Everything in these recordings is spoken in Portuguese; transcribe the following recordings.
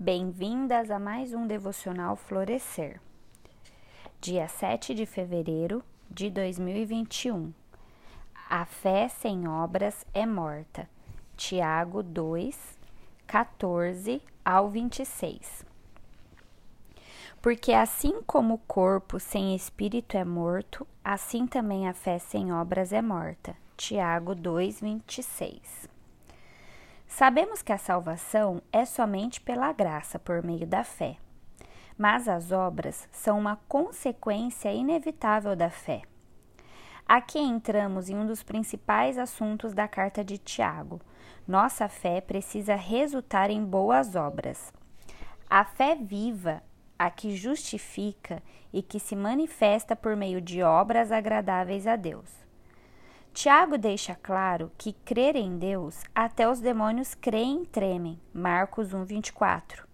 Bem-vindas a mais um devocional Florescer. Dia 7 de fevereiro de 2021. A fé sem obras é morta. Tiago 2, 14 ao 26. Porque assim como o corpo sem espírito é morto, assim também a fé sem obras é morta. Tiago 2, 26. Sabemos que a salvação é somente pela graça, por meio da fé. Mas as obras são uma consequência inevitável da fé. Aqui entramos em um dos principais assuntos da carta de Tiago. Nossa fé precisa resultar em boas obras. A fé viva, a que justifica e que se manifesta por meio de obras agradáveis a Deus. Tiago deixa claro que crer em Deus, até os demônios creem e tremem. Marcos 1, 24.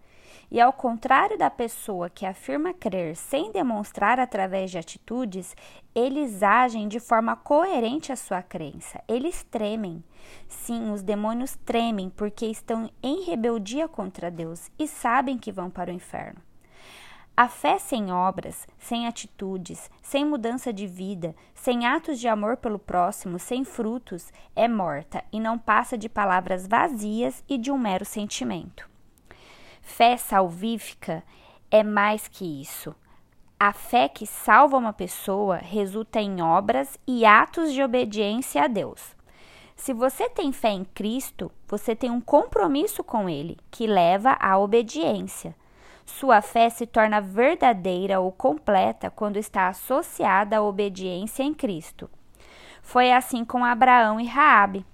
E ao contrário da pessoa que afirma crer sem demonstrar através de atitudes, eles agem de forma coerente à sua crença. Eles tremem. Sim, os demônios tremem porque estão em rebeldia contra Deus e sabem que vão para o inferno. A fé sem obras, sem atitudes, sem mudança de vida, sem atos de amor pelo próximo, sem frutos, é morta e não passa de palavras vazias e de um mero sentimento. Fé salvífica é mais que isso. A fé que salva uma pessoa resulta em obras e atos de obediência a Deus. Se você tem fé em Cristo, você tem um compromisso com Ele que leva à obediência. Sua fé se torna verdadeira ou completa quando está associada à obediência em Cristo. Foi assim com Abraão e Raabe.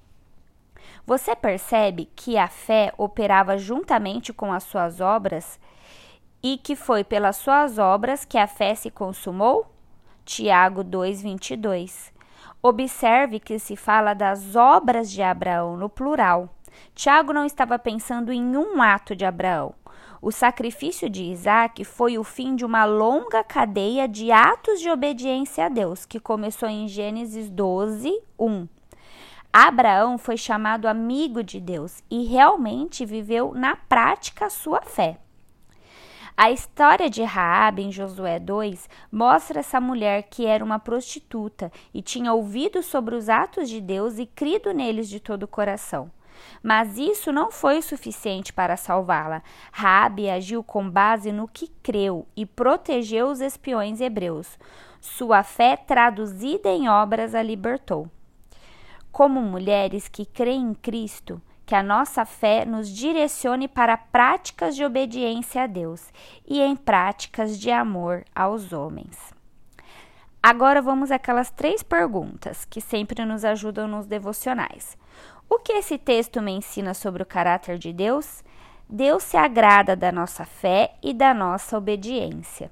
Você percebe que a fé operava juntamente com as suas obras e que foi pelas suas obras que a fé se consumou? Tiago 2:22. Observe que se fala das obras de Abraão no plural. Tiago não estava pensando em um ato de Abraão. O sacrifício de Isaac foi o fim de uma longa cadeia de atos de obediência a Deus, que começou em Gênesis 12, 1. Abraão foi chamado amigo de Deus e realmente viveu na prática a sua fé. A história de Raabe em Josué 2 mostra essa mulher que era uma prostituta e tinha ouvido sobre os atos de Deus e crido neles de todo o coração. Mas isso não foi suficiente para salvá-la. Rabi agiu com base no que creu e protegeu os espiões hebreus. Sua fé traduzida em obras a libertou. Como mulheres que creem em Cristo, que a nossa fé nos direcione para práticas de obediência a Deus e em práticas de amor aos homens. Agora vamos àquelas três perguntas que sempre nos ajudam nos devocionais. O que esse texto me ensina sobre o caráter de Deus? Deus se agrada da nossa fé e da nossa obediência.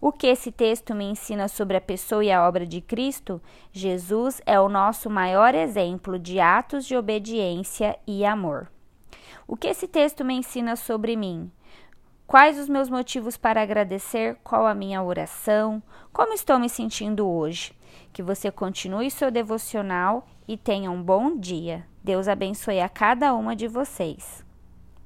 O que esse texto me ensina sobre a pessoa e a obra de Cristo? Jesus é o nosso maior exemplo de atos de obediência e amor. O que esse texto me ensina sobre mim? Quais os meus motivos para agradecer? Qual a minha oração? Como estou me sentindo hoje? Que você continue seu devocional e tenha um bom dia. Deus abençoe a cada uma de vocês.